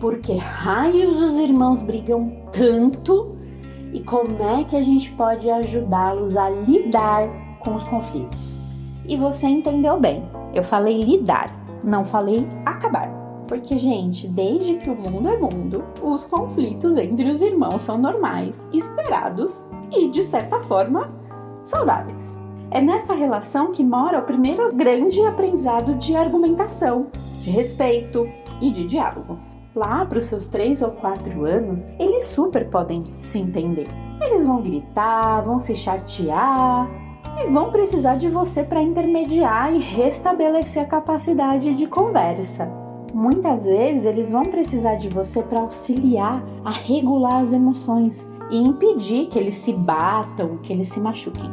por que raios os irmãos brigam tanto e como é que a gente pode ajudá-los a lidar com os conflitos. E você entendeu bem, eu falei lidar, não falei acabar. Porque, gente, desde que o mundo é mundo, os conflitos entre os irmãos são normais, esperados e, de certa forma, saudáveis. É nessa relação que mora o primeiro grande aprendizado de argumentação, de respeito e de diálogo. Lá para os seus três ou quatro anos, eles super podem se entender. Eles vão gritar, vão se chatear e vão precisar de você para intermediar e restabelecer a capacidade de conversa. Muitas vezes eles vão precisar de você para auxiliar a regular as emoções e impedir que eles se batam, que eles se machuquem.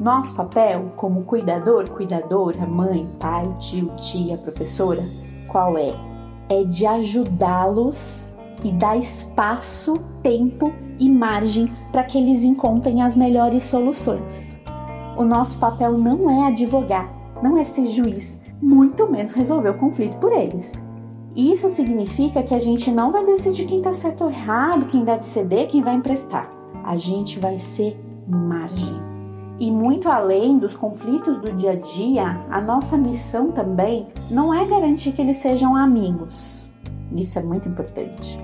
Nosso papel como cuidador, cuidadora, mãe, pai, tio, tia, professora, qual é? É de ajudá-los e dar espaço, tempo e margem para que eles encontrem as melhores soluções. O nosso papel não é advogar, não é ser juiz, muito menos resolver o conflito por eles. Isso significa que a gente não vai decidir quem está certo ou errado, quem deve ceder, quem vai emprestar. A gente vai ser margem. E muito além dos conflitos do dia a dia, a nossa missão também não é garantir que eles sejam amigos. Isso é muito importante.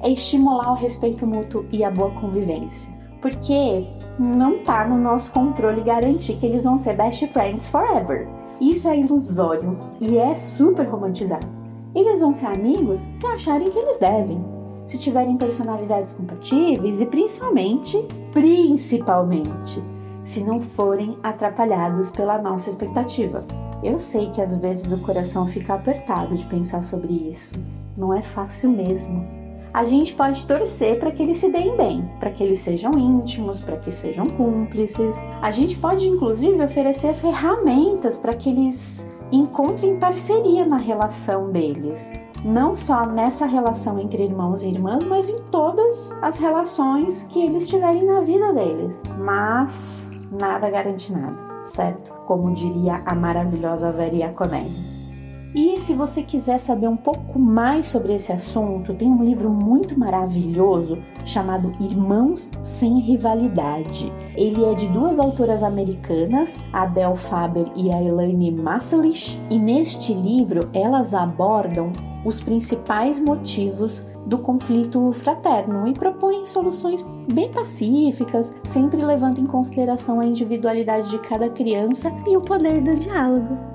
É estimular o respeito mútuo e a boa convivência. Porque não está no nosso controle garantir que eles vão ser best friends forever. Isso é ilusório e é super romantizado. Eles vão ser amigos se acharem que eles devem, se tiverem personalidades compatíveis e principalmente, principalmente, se não forem atrapalhados pela nossa expectativa. Eu sei que às vezes o coração fica apertado de pensar sobre isso. Não é fácil mesmo a gente pode torcer para que eles se deem bem, para que eles sejam íntimos, para que sejam cúmplices. A gente pode inclusive oferecer ferramentas para que eles encontrem parceria na relação deles. Não só nessa relação entre irmãos e irmãs, mas em todas as relações que eles tiverem na vida deles. Mas nada garante nada, certo? Como diria a maravilhosa Veria Conelli. E se você quiser saber um pouco mais sobre esse assunto, tem um livro muito maravilhoso chamado Irmãos Sem Rivalidade. Ele é de duas autoras americanas, Adele Faber e a Elaine Maselich, e neste livro elas abordam os principais motivos do conflito fraterno e propõem soluções bem pacíficas, sempre levando em consideração a individualidade de cada criança e o poder do diálogo.